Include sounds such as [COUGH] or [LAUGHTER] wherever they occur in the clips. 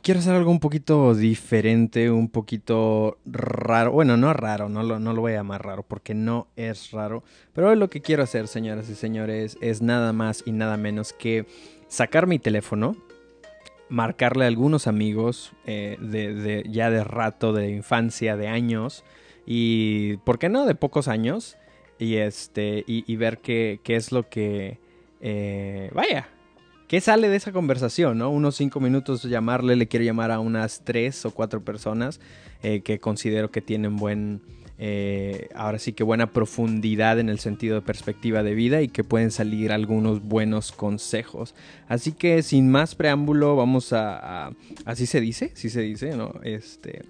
quiero hacer algo un poquito diferente, un poquito raro. Bueno, no raro, no lo, no lo voy a llamar raro porque no es raro. Pero lo que quiero hacer, señoras y señores, es nada más y nada menos que sacar mi teléfono, marcarle a algunos amigos eh, de, ya de rato, de infancia, de años y, ¿por qué no?, de pocos años y, este, y, ver qué, es lo que... Eh, vaya, ¿Qué sale de esa conversación? ¿no? Unos cinco minutos llamarle, le quiero llamar a unas tres o cuatro personas eh, que considero que tienen buen, eh, ahora sí que buena profundidad en el sentido de perspectiva de vida y que pueden salir algunos buenos consejos. Así que sin más preámbulo, vamos a, así se dice, sí se dice, ¿no? Este,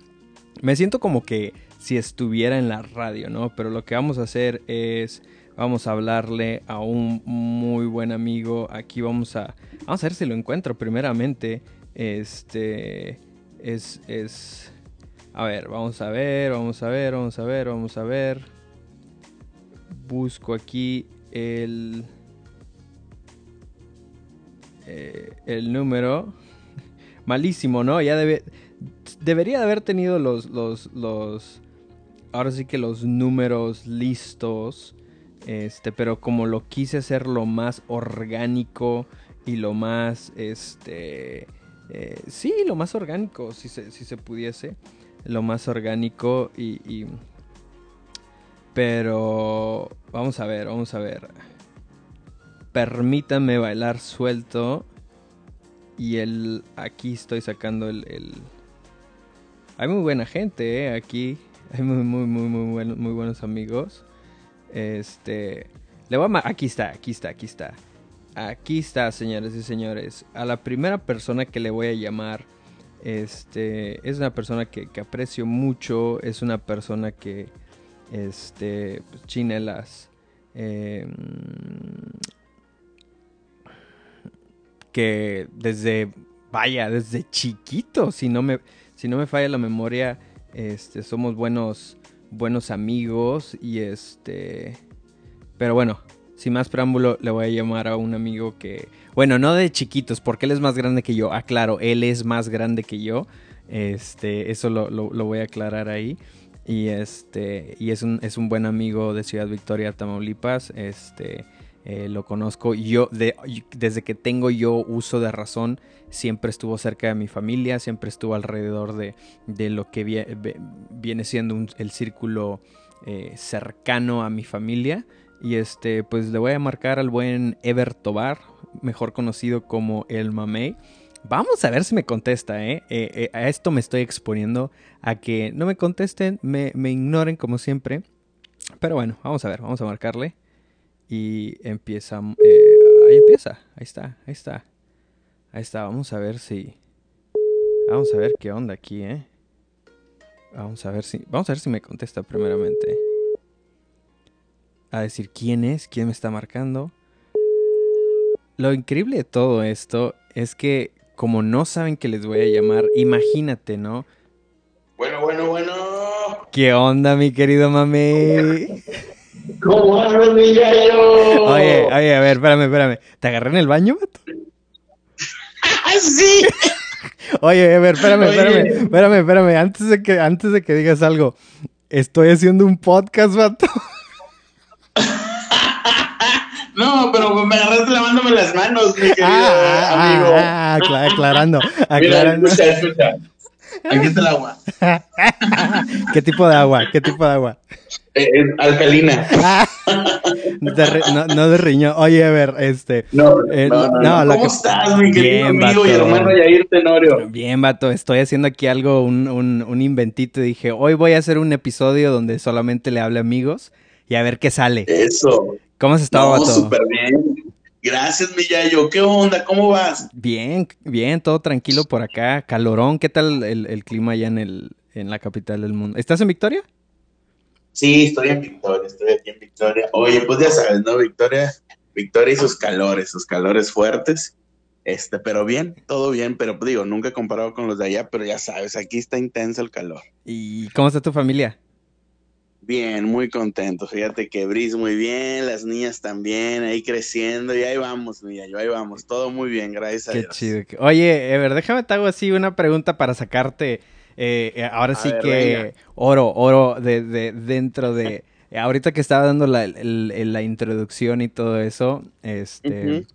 me siento como que si estuviera en la radio, ¿no? Pero lo que vamos a hacer es Vamos a hablarle a un muy buen amigo. Aquí vamos a. Vamos a ver si lo encuentro primeramente. Este. Es. es a ver, vamos a ver, vamos a ver, vamos a ver, vamos a ver. Busco aquí el. Eh, el número. [LAUGHS] Malísimo, ¿no? Ya debe. Debería de haber tenido los. los. los. Ahora sí que los números listos. Este, pero como lo quise hacer lo más orgánico y lo más, este, eh, sí, lo más orgánico, si se, si se pudiese, lo más orgánico y, pero vamos a ver, vamos a ver. Permítanme bailar suelto y el, aquí estoy sacando el, el... Hay muy buena gente, ¿eh? Aquí hay muy, muy, muy, muy, muy buenos amigos. Este. Le voy a. Aquí está, aquí está, aquí está. Aquí está, señores y señores. A la primera persona que le voy a llamar. Este. Es una persona que, aprecio mucho. Es una persona que. Este. Pues, chinelas. Em, que desde. Vaya, desde chiquito. Si no me. Si no me falla la memoria. Este. Somos buenos buenos amigos y este... Pero bueno, sin más preámbulo, le voy a llamar a un amigo que... Bueno, no de chiquitos, porque él es más grande que yo. Ah, claro, él es más grande que yo. Este, eso lo, voy a aclarar ahí. Y este, y es un, es un buen amigo de Ciudad Victoria, Tamaulipas. Este, eh, lo conozco. Yo, desde que tengo yo uso de razón, siempre estuvo cerca de mi familia, siempre estuvo alrededor de, lo que viene siendo el círculo eh, cercano a mi familia. Y este, pues le voy a marcar al buen Ever Tobar, mejor conocido como el Mamey. Vamos a ver si me contesta, ¿eh? ¿eh? a esto me estoy exponiendo a que no me contesten, me, ignoren como siempre. Pero bueno, vamos a ver, vamos a marcarle. Y empieza. Eh, ahí empieza. Ahí está, ahí está. Ahí está. Vamos a ver si. Vamos a ver qué onda aquí, ¿eh? Vamos a ver si. Vamos a ver si me contesta primeramente. A decir quién es, quién me está marcando. Lo increíble de todo esto es que, como no saben que les voy a llamar, imagínate, ¿no? Bueno, bueno, bueno. ¿Qué onda, mi querido mami? ¿Cómo andas, mi Oye, oye, a ver, espérame, espérame. ¿Te agarré en el baño, vato? Sí. Oye, a ver, espérame, espérame, espérame, espérame. Antes de que, antes de que digas algo, estoy haciendo un podcast, vato. [LAUGHS] No, pero me agarraste lavándome las manos, mi querido ah, ah amigo. Ah, ah aclarando, aclarando. Mira, escucha, escucha. Aquí está el agua. [LAUGHS] ¿Qué tipo de agua? ¿Qué tipo de agua? Eh, es alcalina. [LAUGHS] no, de riñón. Oye, a ver, este. No, eh, no, no, ¿Cómo estás, mi querido amigo y hermano Yair Tenorio? Bien, vato. Estoy haciendo aquí algo, un, un, un inventito. Dije, hoy voy a hacer un episodio donde solamente le hable a amigos y a ver qué sale. Eso. ¿Cómo has estado, vato? súper bien. Gracias, Millayo. ¿Qué onda? ¿Cómo vas? Bien, bien, todo tranquilo por acá. Calorón. ¿Qué tal el, el clima allá en, el, en la capital del mundo? ¿Estás en Victoria? Sí, estoy en Victoria, estoy aquí en Victoria. Oye, pues ya sabes, ¿no? Victoria, Victoria y sus calores, sus calores fuertes. Este, pero bien, todo bien, pero digo, nunca comparado con los de allá, pero ya sabes, aquí está intenso el calor. ¿Y cómo está tu familia? Bien, muy contento. Fíjate que Bris muy bien, las niñas también, ahí creciendo, y ahí vamos, mira, yo ahí vamos, todo muy bien, gracias a Qué Dios. chido. Oye, Ever, déjame te hago así una pregunta para sacarte. eh, eh, ahora A sí ver, que venga. oro, oro de, de- dentro de. ahorita que estaba dando la, la introducción y todo eso, este. Ujú.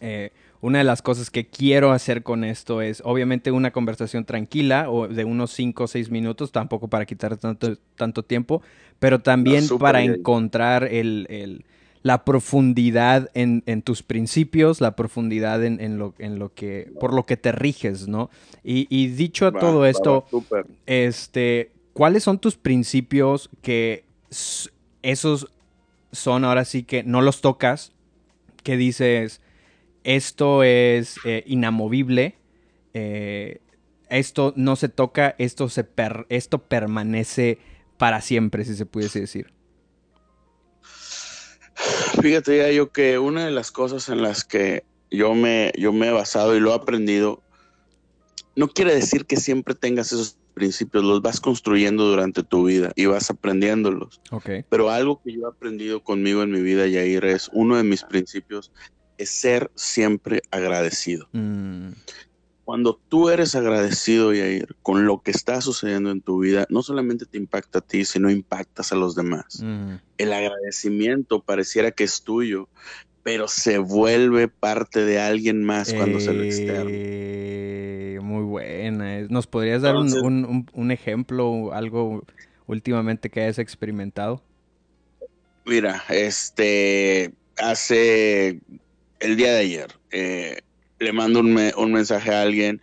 eh, una de las cosas que quiero hacer con esto es, obviamente, una conversación tranquila o de unos 5 o 6 minutos, tampoco para quitar tanto, tanto tiempo, pero también para bien. encontrar el, el- la profundidad en, en tus principios, la profundidad en, en lo, en lo que, por lo que te riges, ¿no? Y, y dicho todo va, esto, va, este, ¿cuáles son tus principios que esos son ahora sí que no los tocas, que dices, esto es eh, inamovible, eh, esto no se toca, esto, se per- esto permanece para siempre, si se pudiese decir? Fíjate ya yo que una de las cosas en las que yo me, yo me he basado y lo he aprendido, no quiere decir que siempre tengas esos principios, los vas construyendo durante tu vida y vas aprendiéndolos. Ok. Pero algo que yo he aprendido conmigo en mi vida, Yair, es uno de mis principios, es ser siempre agradecido. Mm, Cuando tú eres agradecido, Yair, con lo que está sucediendo en tu vida, no solamente te impacta a ti, sino impactas a los demás. mm, El agradecimiento pareciera que es tuyo, pero se vuelve parte de alguien más cuando se lo externa. eh, muy buena. ¿Nos podrías dar Entonces- un- un- un ejemplo, algo últimamente que hayas experimentado? Mira, este, hace el día de ayer, eh, le mando un, me- un mensaje a alguien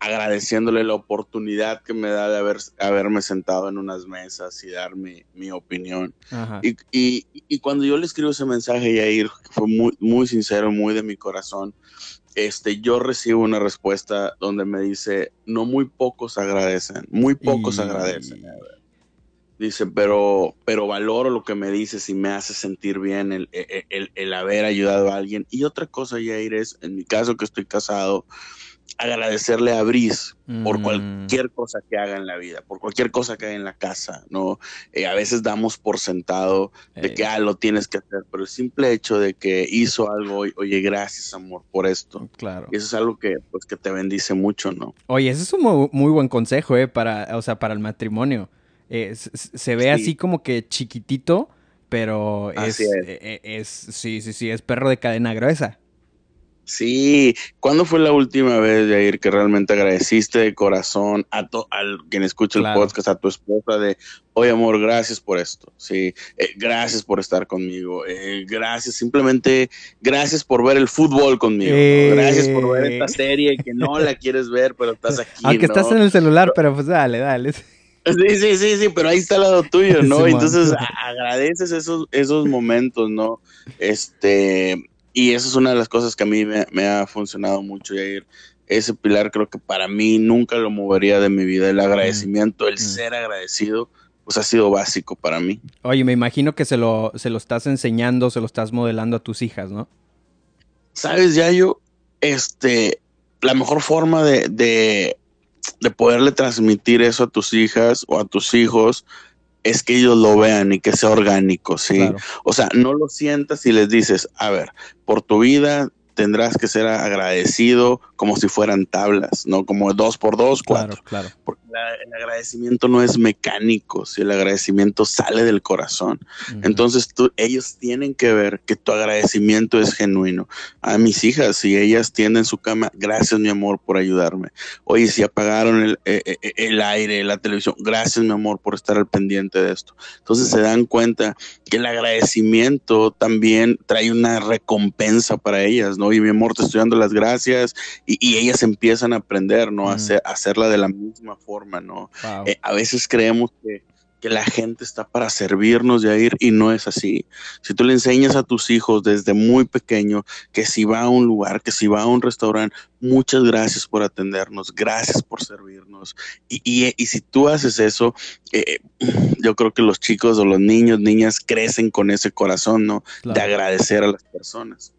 agradeciéndole la oportunidad que me da de haber, haberme sentado en unas mesas y dar mi, mi opinión. Y, y- y cuando yo le escribo ese mensaje, Yair, fue muy, muy sincero, muy de mi corazón. Este, yo recibo una respuesta donde me dice, no muy pocos agradecen, muy pocos Y- agradecen. Dice, pero, pero valoro lo que me dices y me hace sentir bien el, el- el- el haber ayudado a alguien. Y otra cosa, Yair, es, en mi caso que estoy casado, agradecerle a Bris por Mm, cualquier cosa que haga en la vida, por cualquier cosa que haga en la casa, ¿no? Eh, a veces damos por sentado de eh, que, ah, lo tienes que hacer, pero el simple hecho de que hizo algo, oye, oye, gracias, amor, por esto. Claro. Y eso es algo que, pues, que te bendice mucho, ¿no? Oye, ese es un muy, muy buen consejo, ¿eh? Para, o sea, para el matrimonio. Eh, se ve Sí. así como que chiquitito, pero es, eh, eh, es, sí, sí, sí, es perro de cadena gruesa. Sí, ¿cuándo fue la última vez, Jair, que realmente agradeciste de corazón a to- al quien escucha Claro. el podcast, a tu esposa, de, oye, amor, gracias por esto, sí, eh, gracias por estar conmigo, eh, gracias, simplemente gracias por ver el fútbol conmigo, ¿no? Gracias por ver esta serie que no la quieres ver, pero estás [LAUGHS] aquí, Aunque ¿no? estás en el celular, pero pues dale, dale. Sí, sí, sí, sí, pero ahí está al lado tuyo, ¿no? Entonces agradeces esos, esos momentos, ¿no? Este, y eso es una de las cosas que a mí me, me ha funcionado mucho, Yair. Ese pilar creo que para mí nunca lo movería de mi vida. El agradecimiento, el Mm. ser agradecido, pues ha sido básico para mí. Oye, me imagino que se lo, se lo estás enseñando, se lo estás modelando a tus hijas, ¿no? ¿Sabes, Yayo? Este, la mejor forma de, de, de poderle transmitir eso a tus hijas o a tus hijos es que ellos lo vean y que sea orgánico, ¿sí? Claro. O sea, no lo sientas y les dices, a ver, por tu vida tendrás que ser agradecido como si fueran tablas, ¿no? Como dos por dos, cuatro. Claro, claro. Porque la- el agradecimiento no es mecánico, si el agradecimiento sale del corazón. Ujú. Entonces tú, ellos tienen que ver que tu agradecimiento es genuino. A mis hijas, si ellas tienden su cama, gracias mi amor por ayudarme. Oye, si apagaron el, eh, eh, el aire, la televisión, gracias mi amor por estar al pendiente de esto. Entonces se dan cuenta que el agradecimiento también trae una recompensa para ellas, ¿no? Y mi amor, te estoy dando las gracias y, y ellas empiezan a aprender, ¿no? A, Mm. hacer, a hacerla de la misma forma, ¿no? Wow. Eh, a veces creemos que, que la gente está para servirnos de ir y no es así. Si tú le enseñas a tus hijos desde muy pequeño que si va a un lugar, que si va a un restaurante, muchas gracias por atendernos, gracias por servirnos. Y, y- y si tú haces eso, eh, yo creo que los chicos o los niños, niñas crecen con ese corazón, ¿no? De agradecer a las personas.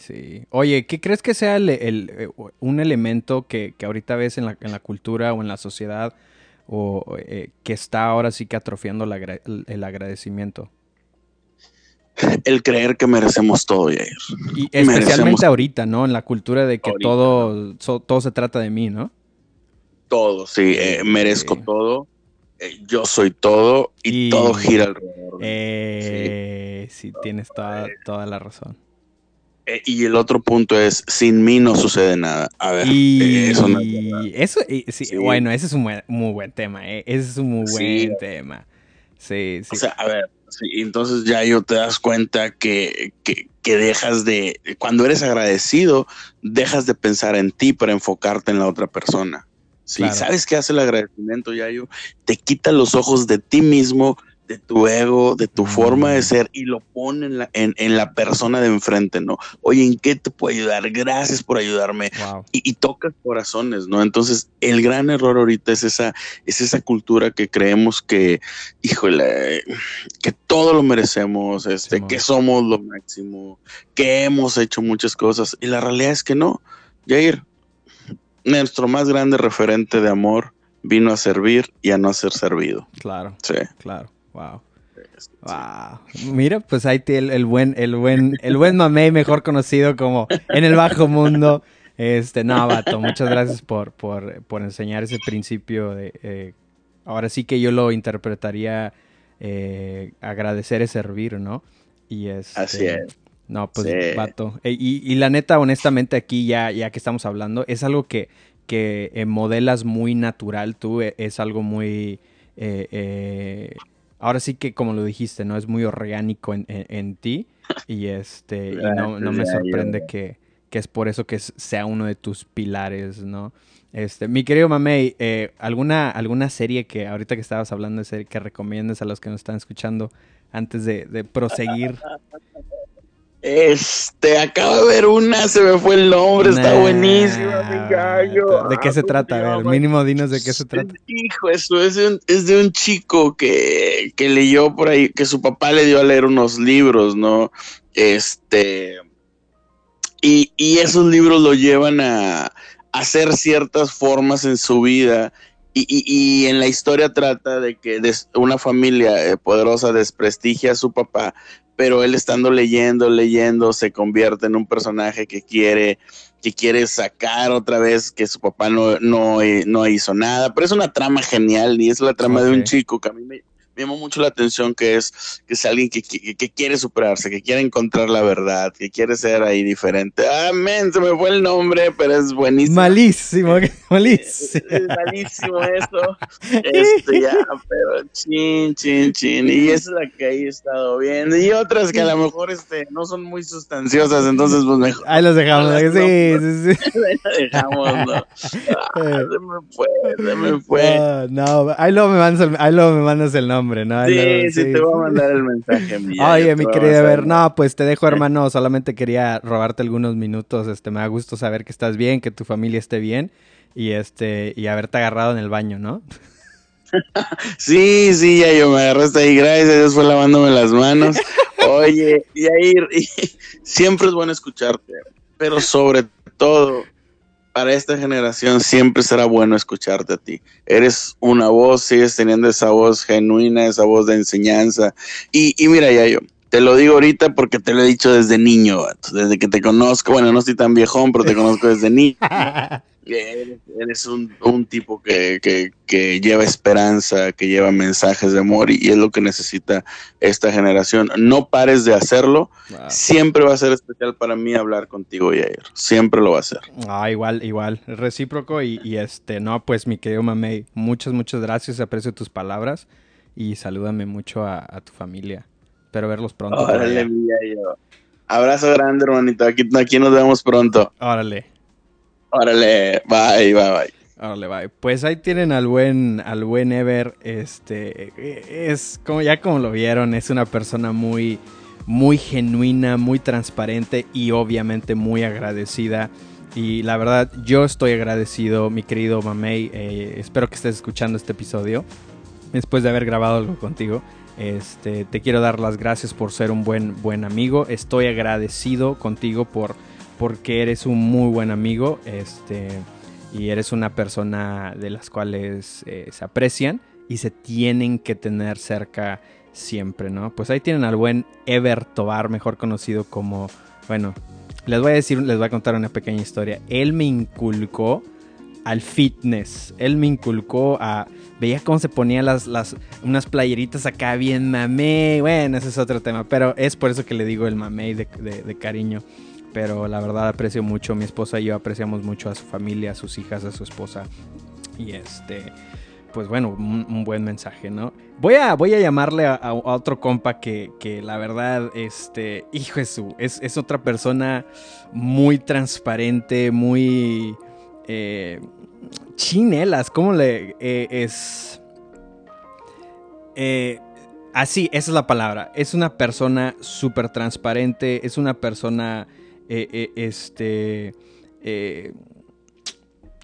Sí. Oye, ¿qué crees que sea el- el- eh, un elemento que, que ahorita ves en la, en la cultura o en la sociedad o eh, que está ahora sí que atrofiando el agradecimiento? El creer que merecemos todo, Jair. Y especialmente ahorita, ¿no? En la cultura de que todo, todo se trata de mí, ¿no? Todo, sí, eh, merezco todo, eh, yo soy todo y, todo gira alrededor. Eh, sí. tienes toda, toda la razón. Eh, y el otro punto es, sin mí no sucede nada. A ver, eh, eso no Eso, sí, bueno, ese es un muy buen tema, ¿eh? Ese es un muy buen tema. Sí, sí. O sea, a ver, entonces ya yo te das cuenta que, que, que, dejas de, cuando eres agradecido, dejas de pensar en ti para enfocarte en la otra persona. Si sabes qué hace el agradecimiento, Yayo, te quita los ojos de ti mismo de tu ego, de tu forma de ser y lo pone en la, en, la persona de enfrente, ¿no? Oye, ¿en qué te puedo ayudar? Gracias por ayudarme. Y, y tocas corazones, ¿no? Entonces, el gran error ahorita es esa, es esa cultura que creemos que, híjole, que todo lo merecemos, este, que somos lo máximo, que hemos hecho muchas cosas. Y la realidad es que no. Jair, nuestro más grande referente de amor vino a servir y a no ser servido. Claro. Sí. Claro. Wow. Mira, pues ahí tiene el, buen, el buen, el buen mamey, mejor conocido como en el bajo mundo. Este, no, vato, muchas gracias por, por, por enseñar ese principio de eh, ahora sí que yo lo interpretaría eh, agradecer es servir, ¿no? Y es este, Así es. No, pues vato. E, y, la neta, honestamente, aquí ya, ya que estamos hablando, es algo que, que eh, modelas muy natural tú, es algo muy ahora sí que como lo dijiste, ¿no? Es muy orgánico en, ti y este no, me sorprende que, es por eso que sea uno de tus pilares, ¿no? Este, mi querido Mamey, eh, ¿alguna, ¿alguna serie que ahorita que estabas hablando de serie que recomiendes a los que nos están escuchando antes de, de proseguir? [LAUGHS] Este, acabo de ver una, se me fue el nombre, está buenísima, mi gallo. ¿De qué se trata? A ver, mínimo dinos de qué se trata. Hijo, eso es de un, es de un chico que, que leyó por ahí, que su papá le dio a leer unos libros, ¿no? Este, y, y esos libros lo llevan a, hacer ciertas formas en su vida. Y, y, y, en la historia trata de que una familia eh, poderosa desprestigia a su papá pero él estando leyendo, leyendo, se convierte en un personaje que quiere, que quiere sacar otra vez que su papá no, no, eh, no hizo nada, pero es una trama genial y es la trama de un chico que a mí me, me llamó mucho la atención que es, que es alguien que, que, quiere superarse, que quiere encontrar la verdad, que quiere ser ahí diferente. Amén, se me fue el nombre, pero es buenísimo. Malísimo, [LAUGHS] malísimo. Es, malísimo eso. Este, ya, pero chin, chin, chin. Y esa es la que ahí he estado viendo. Y otras que a lo mejor este, no son muy sustanciosas, entonces pues mejor. Ahí los dejamos, sí, sí, sí. [LAUGHS] Ahí dejamos, ¿no? Ah, se me fue, se me fue. [LAUGHS] Ah, no, ahí luego me mandas el, ahí luego me mandas el nombre. Sí, sí, te voy a mandar el mensaje. [LAUGHS] Oye, mi querida, ver, no, pues te dejo, hermano. Solamente quería robarte algunos minutos. Este, me da gusto saber que estás bien, que tu familia esté bien y este y haberte agarrado en el baño, ¿no? [LAUGHS] sí, sí, ya yo me agarraste ahí, gracias a Dios fue lavándome las manos. [LAUGHS] Oye, y ahí siempre es bueno escucharte, pero sobre todo para esta generación siempre será bueno escucharte a ti. Eres una voz, sigues teniendo esa voz genuina, esa voz de enseñanza. Y, y mira, ya yo, te lo digo ahorita porque te lo he dicho desde niño, desde que te conozco. Bueno, no estoy tan viejón, pero te conozco desde niño. [LAUGHS] Eres, un, tipo que, lleva esperanza, que lleva mensajes de amor y, es lo que necesita esta generación. No pares de hacerlo. Siempre va a ser especial para mí hablar contigo, Yair. Siempre lo va a ser. Ah, igual, igual. Recíproco y, este, no, pues mi querido Mamey, muchas, muchas gracias. Aprecio tus palabras y salúdame mucho a, tu familia. Espero verlos pronto. Órale, Abrazo grande, hermanito. Aquí, aquí nos vemos pronto. Órale. Órale, bye, bye, bye. Órale, bye. Pues ahí tienen al buen, al buen Ever. Este es como ya como lo vieron, es una persona muy, muy genuina, muy transparente y obviamente muy agradecida. Y la verdad, yo estoy agradecido, mi querido Mamey. Eh, espero que estés escuchando este episodio después de haber grabado algo contigo. Este, te quiero dar las gracias por ser un buen, buen amigo. Estoy agradecido contigo por porque eres un muy buen amigo. Este, y eres una persona de las cuales eh, se aprecian y se tienen que tener cerca siempre, ¿no? Pues ahí tienen al buen Ever Tobar, mejor conocido como, bueno, les voy a decir, les voy a contar una pequeña historia. Él me inculcó al fitness. Él me inculcó a. Veía cómo se ponían las, las, unas playeritas acá bien mamey. Bueno, ese es otro tema. Pero es por eso que le digo el mamey de, cariño. Pero la verdad aprecio mucho. Mi esposa y yo apreciamos mucho a su familia, a sus hijas, a su esposa. Y este. Pues bueno, un, buen mensaje, ¿no? Voy a, voy a llamarle a, otro compa que, que, la verdad, este. Hijo su. Es, es otra persona muy transparente, muy eh, chinelas, ¿cómo le eh, es? Eh, así, esa es la palabra. Es una persona súper transparente, es una persona, este,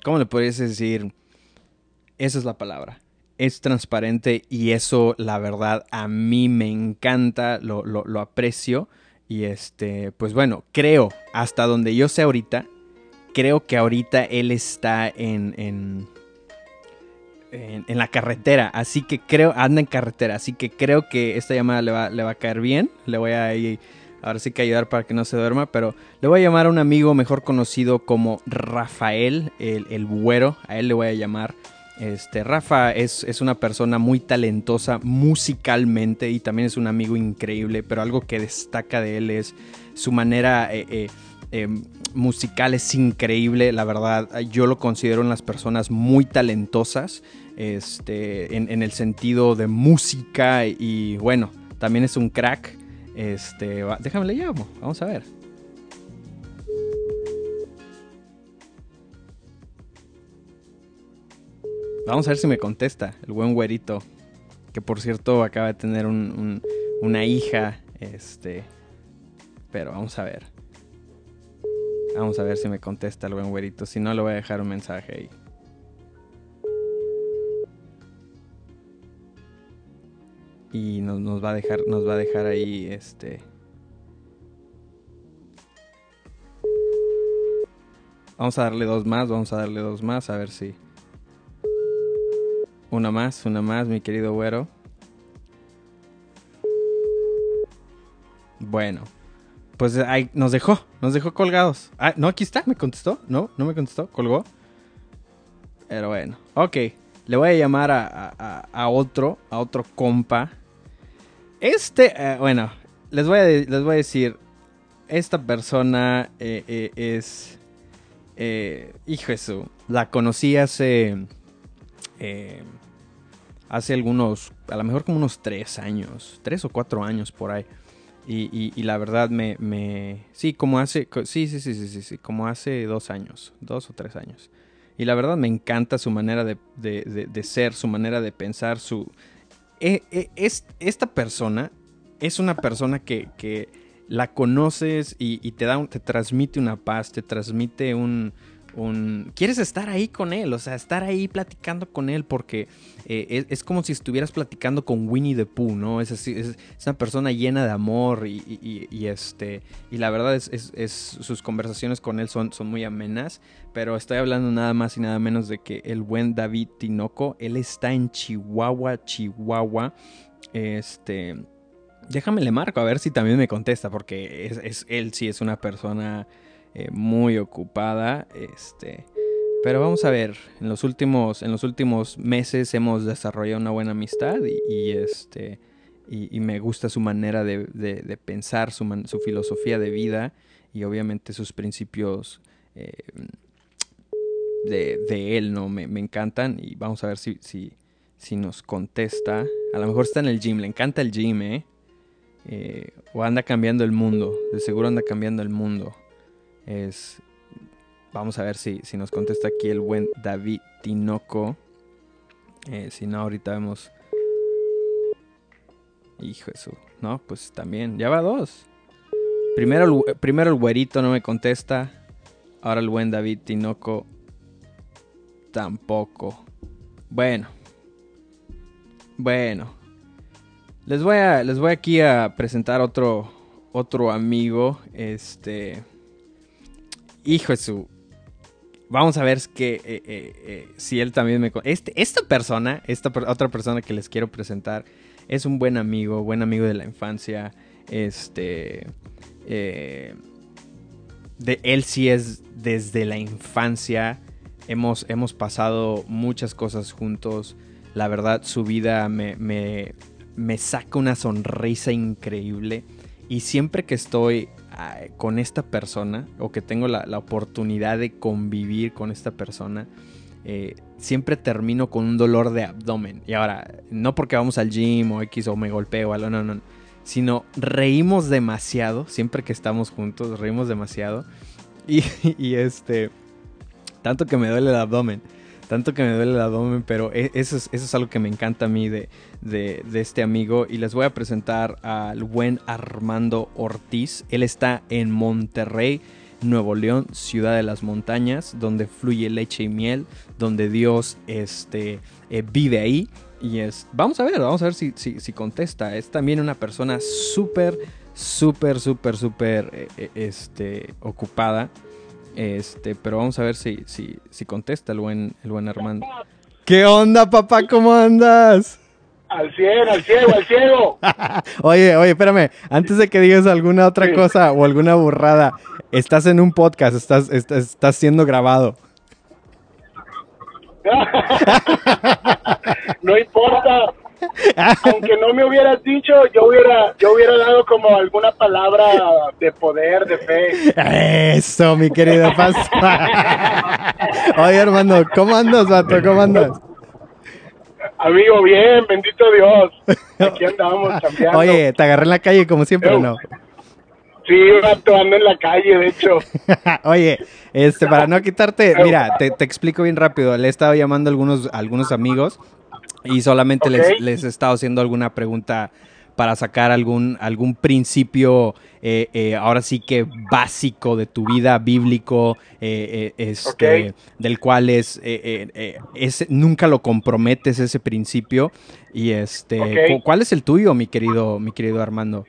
¿cómo le podrías decir? Esa es la palabra. Es transparente y eso, la verdad, a mí me encanta, lo, lo aprecio. Y este, pues bueno, creo, hasta donde yo sé ahorita, creo que ahorita él está en, en, en, la carretera. Así que creo, anda en carretera. Así que creo que esta llamada le va, le va a caer bien. Le voy a ir, ahora sí que ayudar para que no se duerma. Pero le voy a llamar a un amigo mejor conocido como Rafael, el, el güero. A él le voy a llamar. Este, Rafa es, es, una persona muy talentosa musicalmente y también es un amigo increíble, pero algo que destaca de él es su manera eh, eh, Em, musical es increíble, la verdad. Yo lo considero unas personas muy talentosas este, en, el sentido de música y bueno, también es un crack. Este, déjame le llamo, vamos a ver. Vamos a ver si me contesta el buen güerito. Que por cierto acaba de tener una hija. Este. Pero vamos a ver. Vamos a ver si me contesta el buen güerito. Si no, le voy a dejar un mensaje ahí. Y nos, va a dejar, nos va a dejar ahí este. Vamos a darle dos más, vamos a darle dos más, a ver si. Una más, una más, mi querido güero. Bueno, pues ahí nos dejó, nos dejó colgados. Ah, no, aquí está, me contestó. No, no me contestó, colgó. Pero bueno, ok. Le voy a llamar a, otro, a otro compa. Este, eh, bueno, les voy, a, les voy a decir, esta persona eh, eh, es... hijo su, la conocí hace... hace algunos, a lo mejor como unos tres años, tres o cuatro años por ahí. Y, la verdad me, me, Sí, como hace... Sí, sí, sí, sí, sí, como hace dos años, dos o tres años. Y la verdad me encanta su manera de, de, ser, su manera de pensar, su... E, e, es, esta persona es una persona que, que la conoces y, y, te, da, te transmite una paz, te transmite un, quieres estar ahí con él, o sea, estar ahí platicando con él porque eh, es, como si estuvieras platicando con Winnie the Pooh, ¿no? Es, es, una persona llena de amor y, este, y la verdad es, sus conversaciones con él son, son muy amenas, pero estoy hablando nada más y nada menos de que el buen David Tinoco, él está en Chihuahua, Chihuahua, este... Déjame le marco a ver si también me contesta, porque es, él sí es una persona eh, muy ocupada. Este, pero vamos a ver, en los últimos, en los últimos meses hemos desarrollado una buena amistad y, este, y, me gusta su manera de, pensar, su, su, filosofía de vida y obviamente sus principios eh, de, él, ¿no? Me, encantan y vamos a ver si, si, si, nos contesta. A lo mejor está en el gym, le encanta el gym, ¿eh? eh o anda cambiando el mundo, de seguro anda cambiando el mundo. Es. Vamos a ver si, si nos contesta aquí el buen David Tinoco. Eh, si no, ahorita vemos. Hijo de su. No, pues también. Ya va dos. Primero el, primero el güerito no me contesta. Ahora el buen David Tinoco tampoco. Bueno. Bueno. Les voy a. Les voy aquí a presentar otro. Otro amigo. Este hijo de su... vamos a ver que, eh, eh, si él también me... Este, esta persona, esta otra persona que les quiero presentar, es un buen amigo, buen amigo de la infancia. Este... de él sí es desde la infancia. Hemos, hemos pasado muchas cosas juntos. La verdad, su vida me, me, me saca una sonrisa increíble. Y siempre que estoy con esta persona o que tengo la, oportunidad de convivir con esta persona, eh, siempre termino con un dolor de abdomen. Y ahora, no porque vamos al gym o X o me golpeo o algo, no, no, Sino reímos demasiado, siempre que estamos juntos, reímos demasiado. Y, [LAUGHS] y este, tanto que me duele el abdomen tanto que me duele el abdomen, pero e, eso es, algo que me encanta a mí de, este amigo. Y les voy a presentar al buen Armando Ortiz. Él está en Monterrey, Nuevo León, ciudad de las montañas, donde fluye leche y miel, donde Dios este, eh, vive ahí. Y es, vamos a ver, vamos a ver si, si, contesta. Es también una persona súper, súper, súper, súper eh, eh, este, ocupada. Este, pero vamos a ver si, si, si contesta el buen, el buen Armando. [LAUGHS] ¿Qué onda, papá? ¿Cómo andas? Al cielo, al ciego, al ciego. [LAUGHS] oye, oye, espérame. Antes de que digas alguna otra cosa o alguna burrada, estás en un podcast, estás, estás, estás siendo grabado. [LAUGHS] no importa. Aunque no me hubieras dicho, yo hubiera, yo hubiera dado como alguna palabra de poder, de fe. Eso, mi querido pastor. Oye, hermano, ¿cómo andas, vato? ¿Cómo andas? Amigo, bien, bendito Dios. Aquí andamos [LAUGHS] cambiando. Oye, ¿te agarré en la calle como siempre o no? Sí, vato, ando en la calle, de hecho. [LAUGHS] Oye, este, para no quitarte, mira, [LAUGHS] te, te, explico bien rápido. Le he estado llamando a algunos, algunos amigos y solamente les, les, he estado haciendo alguna pregunta para sacar algún, algún principio, eh, eh, ahora sí que básico de tu vida bíblico, eh, este, del cual es, es, nunca lo comprometes ese principio. Y este, ¿cuál es el tuyo, mi querido, mi querido Armando?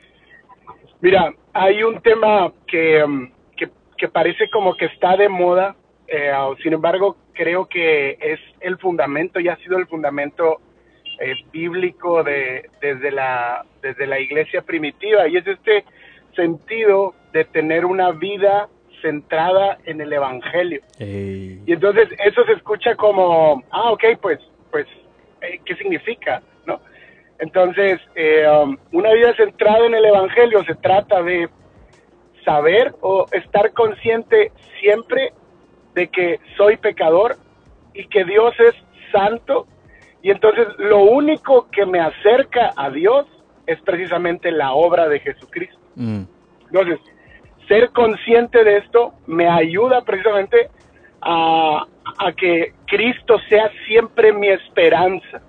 Mira, hay un tema que, um, que, que parece como que está de moda, sin embargo, creo que es el fundamento y ha sido el fundamento eh, bíblico de, desde, la, desde la iglesia primitiva y es este sentido de tener una vida centrada en el evangelio. Y entonces eso se escucha como, ah, ok, pues, pues, eh, ¿qué significa? ¿No? Entonces, eh, um, una vida centrada en el evangelio se trata de saber o estar consciente siempre de que soy pecador y que Dios es santo y entonces lo único que me acerca a Dios es precisamente la obra de Jesucristo. Mm. Entonces, ser consciente de esto me ayuda precisamente a, a, que Cristo sea siempre mi esperanza,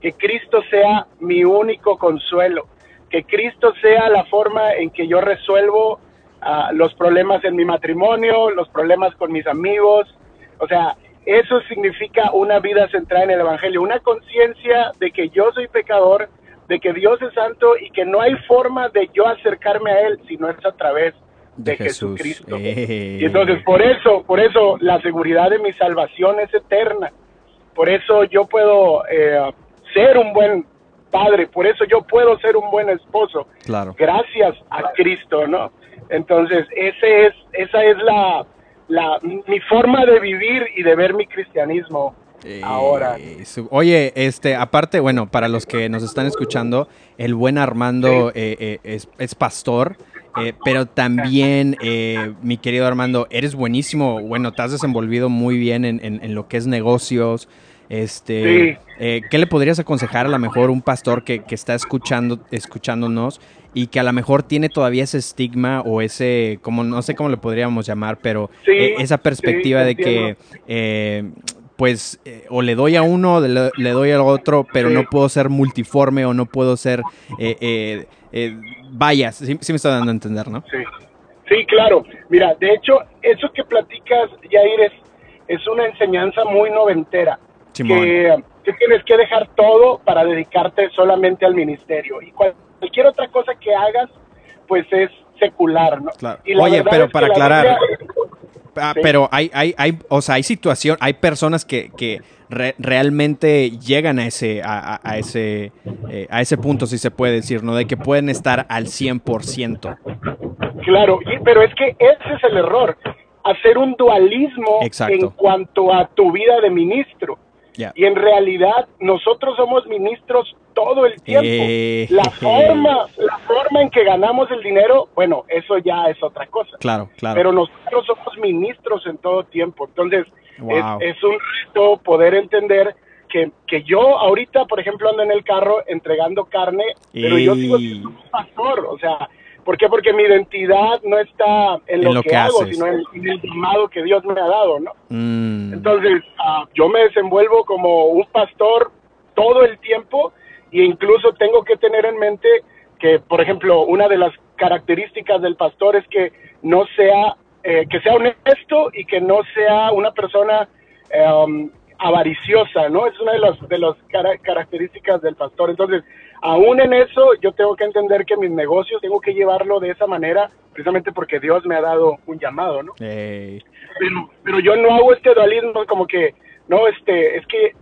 que Cristo sea mi único consuelo, que Cristo sea la forma en que yo resuelvo uh, los problemas en mi matrimonio, los problemas con mis amigos, o sea, eso significa una vida centrada en el Evangelio, una conciencia de que yo soy pecador, de que Dios es santo y que no hay forma de yo acercarme a Él si no es a través de, Jesucristo. Y entonces por eso, por eso la seguridad de mi salvación es eterna. Por eso yo puedo eh, ser un buen padre, por eso yo puedo ser un buen esposo. Claro. Gracias a Cristo, ¿no? Entonces, ese es, esa es la, la, mi forma de vivir y de ver mi cristianismo ahora. Oye, este, aparte, bueno, para los que nos están escuchando, el buen Armando eh, eh, es, es, pastor. Eh, pero también, mi querido Armando, eres buenísimo. Bueno, te has desenvolvido muy bien en, en, lo que es negocios. Este, ¿Qué le podrías aconsejar a lo mejor un pastor que, que está escuchando, escuchándonos y que a lo mejor tiene todavía ese estigma o ese, como no sé cómo le podríamos llamar, pero eh, esa perspectiva de que eh, pues eh, o le doy a uno o le, doy al otro, pero no puedo ser multiforme o no puedo ser, eh, vaya, sí, me está dando a entender, ¿no? Sí. sí, claro. Mira, de hecho, eso que platicas, Jair, es, es una enseñanza muy noventera. Que, que tienes que dejar todo para dedicarte solamente al ministerio. Y cuál cualquier otra cosa que hagas, pues es secular, ¿no? Oye, pero para aclarar, Ah, Sí. Pero hay, hay, hay, o sea, hay situación, hay personas que, que re- realmente llegan a ese, a ese, eh, a ese punto, si se puede decir, ¿no? De que pueden estar al 100%. Claro, y- pero es que ese es el error, hacer un dualismo Exacto. en cuanto a tu vida de ministro. Y en realidad nosotros somos ministros todo el tiempo. Eh, La forma, la forma en que ganamos el dinero, bueno, eso ya es otra cosa. Claro, claro. Pero nosotros somos ministros en todo tiempo. Entonces, Wow. es, es un reto poder entender que, que yo ahorita, por ejemplo, ando en el carro entregando carne, pero yo sigo siendo un pastor. O sea, ¿por qué? Porque mi identidad no está en lo, En lo que, que hago, sino en, en el llamado que Dios me ha dado, ¿no? Mm, Entonces, ah, yo me desenvuelvo como un pastor todo el tiempo e incluso tengo que tener en mente que, por ejemplo, una de las características del pastor es que no sea, eh, que sea honesto y que no sea una persona eh, um, avariciosa, ¿no? Es una de las de las cara- características del pastor. Entonces, aún en eso, yo tengo que entender que mis negocios tengo que llevarlo de esa manera, precisamente porque Dios me ha dado un llamado, ¿no? pero, pero yo no hago este dualismo como que no este es que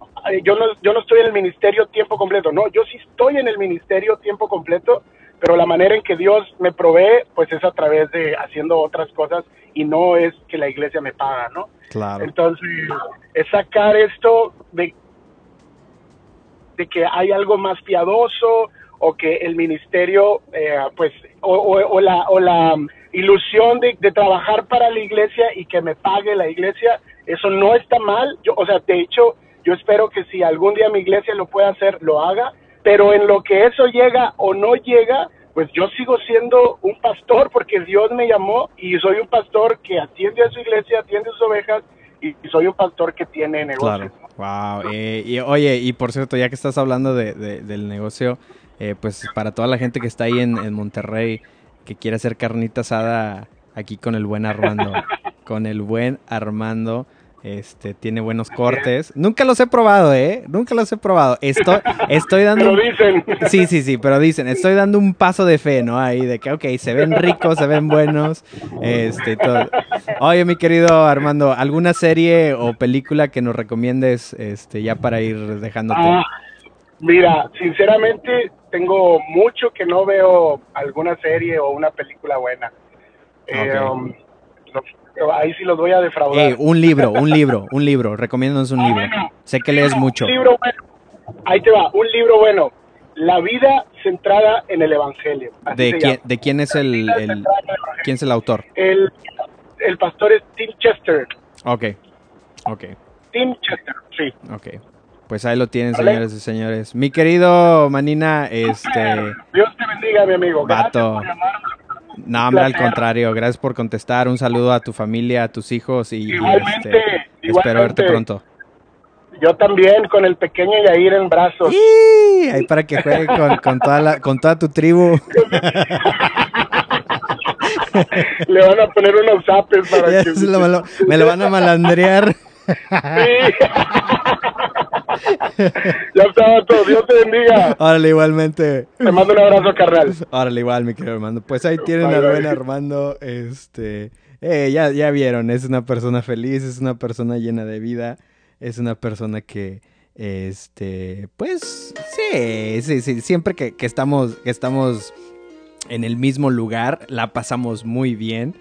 yo no yo no estoy en el ministerio tiempo completo no yo sí estoy en el ministerio tiempo completo pero la manera en que Dios me provee pues es a través de haciendo otras cosas y no es que la iglesia me paga no claro. entonces es sacar esto de de que hay algo más piadoso o que el ministerio, eh, pues, o, la, o la um, ilusión de, de trabajar para la iglesia y que me pague la iglesia, eso no está mal. Yo, o sea, de hecho, yo espero que si algún día mi iglesia lo pueda hacer, lo haga, pero en lo que eso llega o no llega, pues yo sigo siendo un pastor porque Dios me llamó y soy un pastor que atiende a su iglesia, atiende a sus ovejas y, y soy un pastor que tiene negocios. Claro. Wow. eh, y oye, y por cierto, ya que estás hablando de, de- del negocio, eh, pues para toda la gente que está ahí en, en Monterrey, que quiere hacer carnita asada aquí con el buen Armando, [LAUGHS] con el buen Armando, este, tiene buenos cortes. Nunca los he probado, ¿eh? Nunca los he probado. Estoy, estoy dando... Pero un- dicen, Sí, sí, sí, pero dicen, estoy dando un paso de fe, ¿no? Ahí de que, ok, se ven ricos, se ven buenos, este, todo. Oye, mi querido Armando, ¿alguna serie o película que nos recomiendes, este, ya para ir dejándote? Ah, mira, sinceramente tengo mucho que no veo alguna serie o una película buena. Eh, Ok. um, ahí sí los voy a defraudar. Eh, un libro, un libro, un libro, recomiéndanos un libro. Sé que lees mucho. Un libro bueno. Ahí te va, un libro bueno. La vida centrada en el Evangelio. ¿De quién, de quién es el, quién es el autor? El, el pastor es Tim Chester. Ok, ok, Tim Chester, sí. ok. Pues ahí lo tienen, Vale. señores y señores. Mi querido Manina, este... Dios te bendiga, mi amigo. Gracias Vato. por llamarme. No, hombre, al contrario, gracias por contestar. Un saludo a tu familia, a tus hijos y, y, Igualmente, este, espero verte pronto. Yo también, con el pequeño Yair en brazos. ¡Y! Ahí para que juegue con, con toda la, con toda tu tribu. [LAUGHS] Le van a poner unos zapes para que... lo, me lo van a malandrear. Sí. [LAUGHS] ya estaba todo. Dios te bendiga. Órale, igualmente. Te mando un abrazo, carnal. Órale, igual, mi querido Armando. Pues ahí tienen Bye, bye. buen Armando. Este, eh, ya, ya vieron, es una persona feliz, es una persona llena de vida, es una persona que, este, pues, sí, sí, sí. Siempre que, que estamos, que estamos en el mismo lugar, la pasamos muy bien.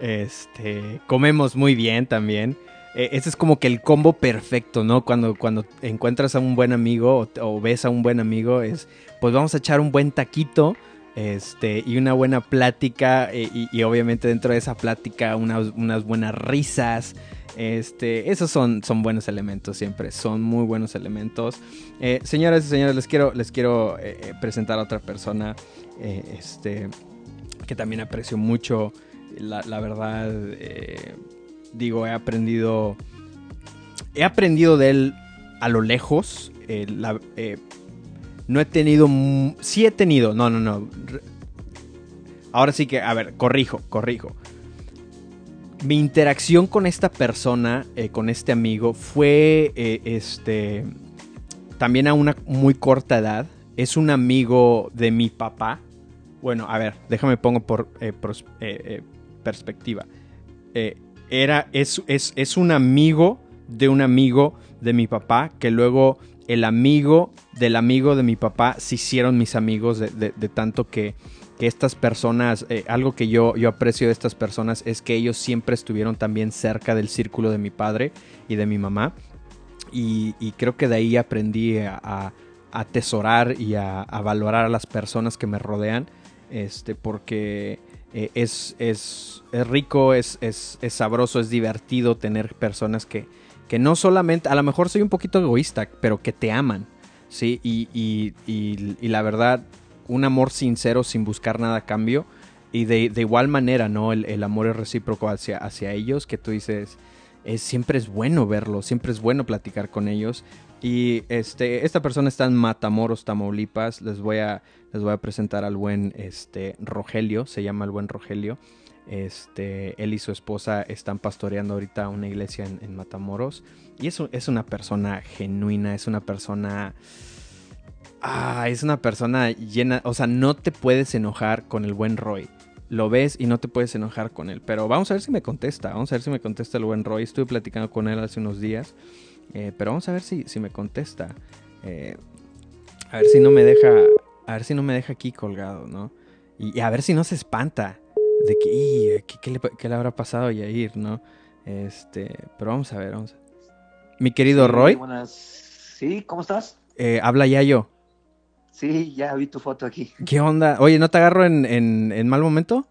Este, comemos muy bien también. Eh, ese es como que el combo perfecto, ¿no? Cuando, cuando encuentras a un buen amigo o, ves a un buen amigo, es pues vamos a echar un buen taquito este, y una buena plática eh, y, obviamente dentro de esa plática unas, unas buenas risas. Este, esos son, son buenos elementos siempre, son muy buenos elementos. Eh, señoras y señores, les quiero, les quiero eh, presentar a otra persona este, que también aprecio mucho. La, la verdad, digo, he aprendido, he aprendido de él a lo lejos. eh, eh, no he tenido. Sí he tenido. No, no, no. Ahora sí que, a ver, corrijo, corrijo. Mi interacción con esta persona, eh, con este amigo, fue este. También a una muy corta edad. Es un amigo de mi papá. Bueno, a ver, déjame pongo por eh, eh, perspectiva. Era, es, es, es un amigo de un amigo de mi papá, que luego el amigo del amigo de mi papá se hicieron mis amigos de, de, tanto que, que, estas personas, eh, algo que yo, yo aprecio de estas personas es que ellos siempre estuvieron también cerca del círculo de mi padre y de mi mamá. Y, y creo que de ahí aprendí a, a atesorar y a, a, valorar a las personas que me rodean, este, porque eh, es, es, es, rico, es, es, es sabroso, es divertido tener personas que, que no solamente, a lo mejor soy un poquito egoísta, pero que te aman, ¿sí? Y, y, y, la verdad, un amor sincero sin buscar nada a cambio. Y de, de igual manera, ¿no? El, el, amor es recíproco hacia, hacia ellos, que tú dices, es, siempre es bueno verlo, siempre es bueno platicar con ellos. Y este, esta persona está en Matamoros, Tamaulipas. Les voy a, les voy a presentar al buen este, Rogelio, se llama el buen Rogelio. Este, él y su esposa están pastoreando ahorita una iglesia en, Matamoros. Y es, es, una persona genuina, es una persona... Ah, es una persona llena... O sea, no te puedes enojar con el buen Roy. Lo ves y no te puedes enojar con él. Pero vamos a ver si me contesta. Vamos a ver si me contesta el buen Roy. Estuve platicando con él hace unos días. Eh, pero vamos a ver si, si me contesta. Eh, a ver si no me deja... A ver si no me deja aquí colgado, ¿no? y a ver si no se espanta de que, ¿qué, le, ¿qué, le, habrá pasado a Yair, no? Este, pero vamos a ver, vamos a ver. Mi querido Roy. Buenas. Sí, ¿cómo estás? Eh, habla Yayo. Sí, ya vi tu foto aquí. ¿Qué onda? Oye, ¿no te agarro en, en, en mal momento?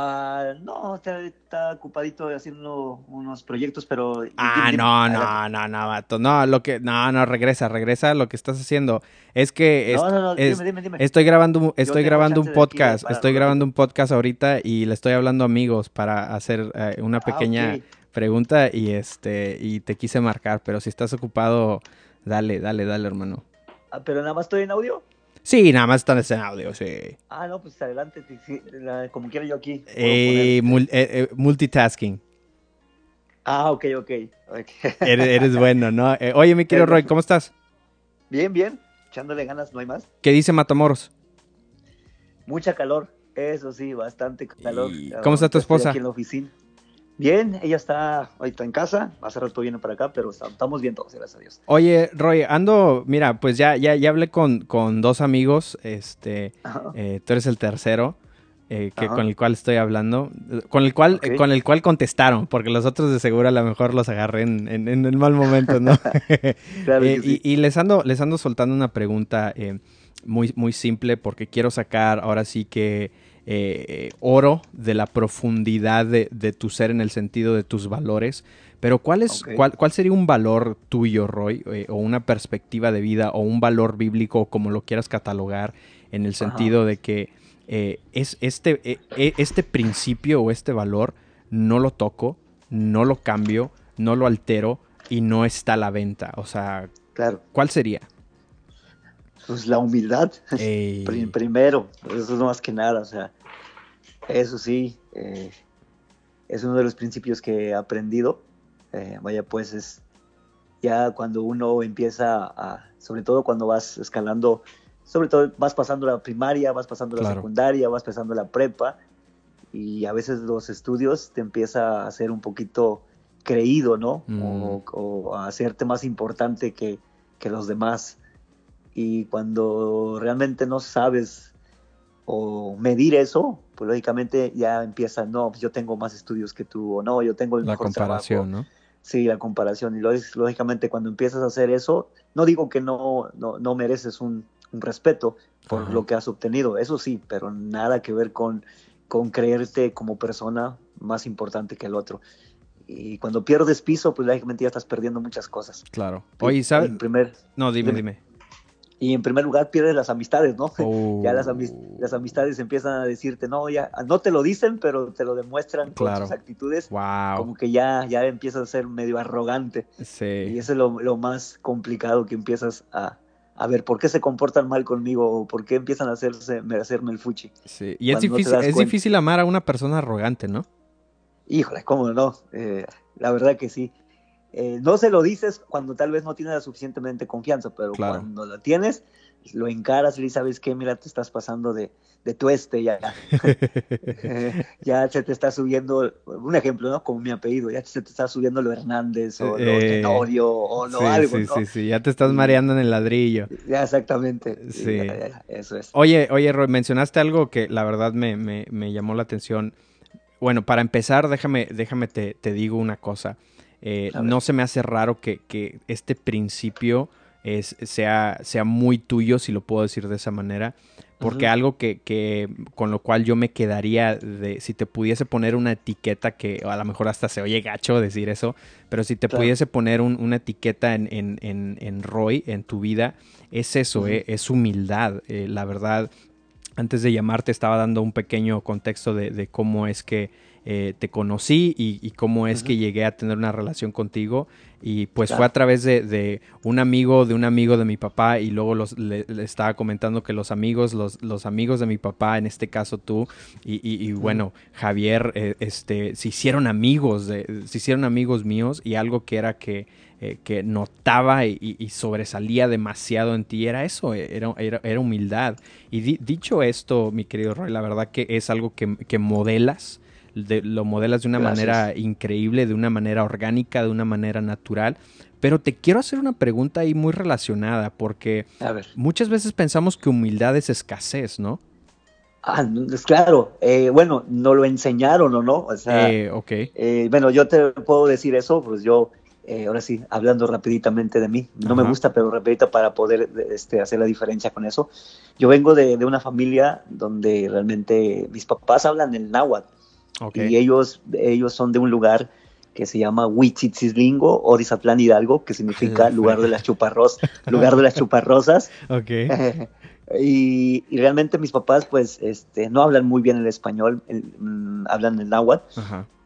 Ah, no, está, está, ocupadito haciendo unos proyectos, pero... Ah, no, no, no, no, vato. No, lo que... No, no, regresa, regresa lo que estás haciendo. Es que... no, no, no, dime, dime, dime. Estoy grabando, estoy grabando un podcast, estoy grabando un podcast ahorita y le estoy hablando a amigos para hacer eh, una ah, pequeña ah, pregunta y este... Y te quise marcar, pero si estás ocupado, dale, dale, dale, hermano. Ah, pero nada más estoy en audio. Sí, nada más están en audio, sí. Ah, no, pues adelante, como quiera yo aquí. Eh, eh, eh, multitasking. Ah, ok, ok. [LAUGHS] Eres, bueno, ¿no? oye, mi querido Roy, ¿cómo estás? Bien, bien. Echándole ganas, no hay más. ¿Qué dice Matamoros? Mucha calor, eso sí, bastante calor. ¿Cómo está tu esposa? Aquí en la oficina. Bien, ella está ahorita en casa, hace rato viene para acá, pero estamos bien todos, gracias a Dios. Oye, Roy, ando, mira, pues ya, ya, ya hablé con, con dos amigos, este, eh, tú eres el tercero. Eh, que, con el cual estoy hablando, con el cual, con el cual contestaron, porque los otros de seguro a lo mejor los agarré en, en, el mal momento, ¿no? [LAUGHS] claro eh, y, y, les ando, les ando soltando una pregunta muy, muy simple, porque quiero sacar ahora sí que eh, oro de la profundidad de, tu ser en el sentido de tus valores. Pero ¿cuál, es, cuál, cuál sería un valor tuyo, Roy, eh, o una perspectiva de vida, o un valor bíblico, como lo quieras catalogar, en el sentido de que eh, es este, este principio o este valor no lo toco, no lo cambio, no lo altero y no está a la venta? O sea, claro. ¿cuál sería? Pues la humildad, [LAUGHS] primero, eso es más que nada, o sea, eso sí, eh, es uno de los principios que he aprendido. Eh, vaya, pues es ya cuando uno empieza a, sobre todo cuando vas escalando, sobre todo vas pasando la primaria, vas pasando la secundaria, vas pasando la prepa, y a veces los estudios te empieza a hacer un poquito creído, ¿no? O, o, a hacerte más importante que, que los demás. Y cuando realmente no sabes o medir eso, pues lógicamente ya empieza, no, pues yo tengo más estudios que tú, o no, yo tengo el la comparación, ¿no? Sí, la comparación. Y lógicamente cuando empiezas a hacer eso, no digo que no, no, mereces un, respeto por lo que has obtenido, eso sí, pero nada que ver con, con creerte como persona más importante que el otro. Y cuando pierdes piso, pues lógicamente ya estás perdiendo muchas cosas. Claro. Oye, ¿sabes? primer, no, dime. dime y en primer lugar pierdes las amistades, ¿no? [LAUGHS] Ya las, oh. las, amistades empiezan a decirte, no, ya no te lo dicen, pero te lo demuestran con sus actitudes. Como que ya, ya empiezas a ser medio arrogante. Sí. Y eso es lo, más complicado que empiezas a, a, ver por qué se comportan mal conmigo o por qué empiezan a hacerse, hacerme el fuchi. Sí, y es difícil, es difícil amar a una persona arrogante, ¿no? Híjole, cómo no. Eh, la verdad que sí. Eh, no se lo dices cuando tal vez no tienes la suficientemente confianza, pero cuando lo tienes, lo encaras y sabes que, mira, te estás pasando de, de tueste ya. [LAUGHS] [LAUGHS] ya se te está subiendo, un ejemplo, ¿no? Como mi apellido, ya se te está subiendo lo Hernández o lo eh, Tenorio o lo algo, sí, Sí, sí, ya te estás mareando en el ladrillo. Ya, exactamente. Sí. eso es. Oye, oye, Roy, mencionaste algo que la verdad me, me, me llamó la atención. Bueno, para empezar, déjame, déjame te, te digo una cosa. Eh, no se me hace raro que, que este principio es, sea, sea muy tuyo, si lo puedo decir de esa manera. Porque algo que, que, con lo cual yo me quedaría de, si te pudiese poner una etiqueta que a lo mejor hasta se oye gacho decir eso, pero si te pudiese poner una etiqueta en, en, en, en, Roy, en tu vida, es eso, eh, es humildad. Eh, la verdad, antes de llamarte estaba dando un pequeño contexto de, de cómo es que eh, te conocí y, cómo es que llegué a tener una relación contigo. Y pues fue a través de, un amigo, de un amigo de mi papá y luego los, le, estaba comentando que los amigos, los, los, amigos de mi papá, en este caso tú y, bueno, Javier, eh, este, se hicieron amigos, de, se hicieron amigos míos y algo que era que... Eh, que notaba y, sobresalía demasiado en ti era eso, era, era, humildad. Y dicho esto, mi querido Roy, la verdad que es algo que, que modelas lo modelas de una manera increíble, de una manera orgánica, de una manera natural. Pero te quiero hacer una pregunta ahí muy relacionada, porque muchas veces pensamos que humildad es escasez, ¿no? Ah, claro. Eh, bueno, no lo enseñaron o no. O sea, eh, ok. Eh, bueno, yo te puedo decir eso, pues yo, ahora sí, hablando rapiditamente de mí, no me gusta, pero rapidito para poder este, hacer la diferencia con eso. Yo vengo de, de, una familia donde realmente mis papás hablan el náhuatl. Y ellos, ellos son de un lugar que se llama Huichitzislingo o Dizatlán Hidalgo, que significa [LAUGHS] lugar de las chuparrosas, lugar de las chuparrosas. Okay. [LAUGHS] y, realmente mis papás, pues, este, no hablan muy bien el español, mm, hablan el náhuatl.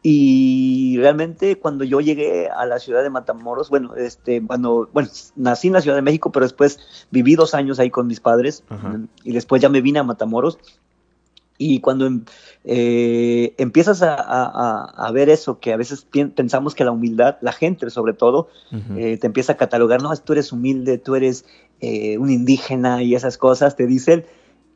Y realmente cuando yo llegué a la ciudad de Matamoros, bueno, este, cuando, bueno, nací en la Ciudad de México, pero después viví dos años ahí con mis padres y después ya me vine a Matamoros y cuando em, eh, empiezas a, ver eso, que a veces pensamos que la humildad, la gente sobre todo, eh, te empieza a catalogar, no, tú eres humilde, tú eres eh, un indígena y esas cosas, te dicen,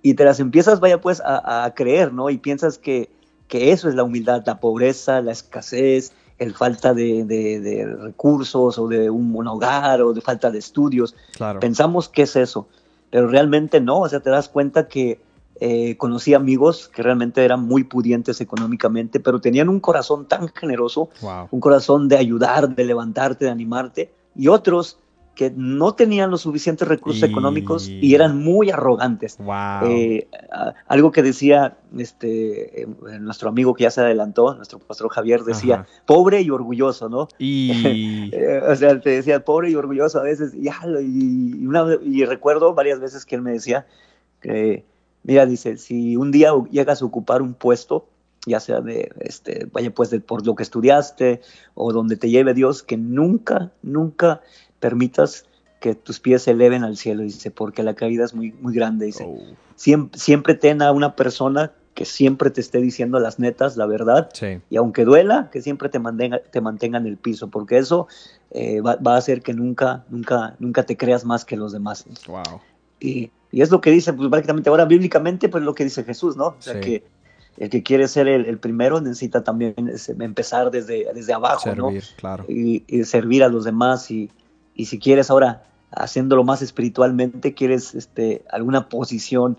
y te las empiezas, vaya pues, a, creer, ¿no? Y piensas que, que, eso es la humildad, la pobreza, la escasez, el falta de, recursos o de un, hogar o de falta de estudios. Pensamos que es eso, pero realmente no, o sea, te das cuenta que eh, conocí amigos que realmente eran muy pudientes económicamente, pero tenían un corazón tan generoso, un corazón de ayudar, de levantarte, de animarte, y otros que no tenían los suficientes recursos económicos y eran muy arrogantes. Eh, algo que decía este eh, nuestro amigo que ya se adelantó, nuestro pastor Javier, decía pobre y orgulloso, ¿no? Y... [LAUGHS] o sea, te decía pobre y orgulloso a veces, y, y recuerdo varias veces que él me decía que Mira, dice, si un día llegas a ocupar un puesto, ya sea de, este, vaya pues de, por lo que estudiaste o donde te lleve Dios, que nunca, nunca permitas que tus pies se eleven al cielo, dice, porque la caída es muy, muy grande, dice. Oh. Siempre, siempre ten a una persona que siempre te esté diciendo las netas, la verdad, y aunque duela, que siempre te mantenga, te mantenga en el piso, porque eso eh, va, va, a hacer que nunca, nunca, nunca te creas más que los demás. Wow. Y, y es lo que dice, pues prácticamente ahora bíblicamente, pues lo que dice Jesús, ¿no? O sea, que el que quiere ser el, primero necesita también empezar desde, desde abajo, servir, ¿no? Claro. Y, servir a los demás. Y, y, si quieres ahora, haciéndolo más espiritualmente, quieres este, alguna posición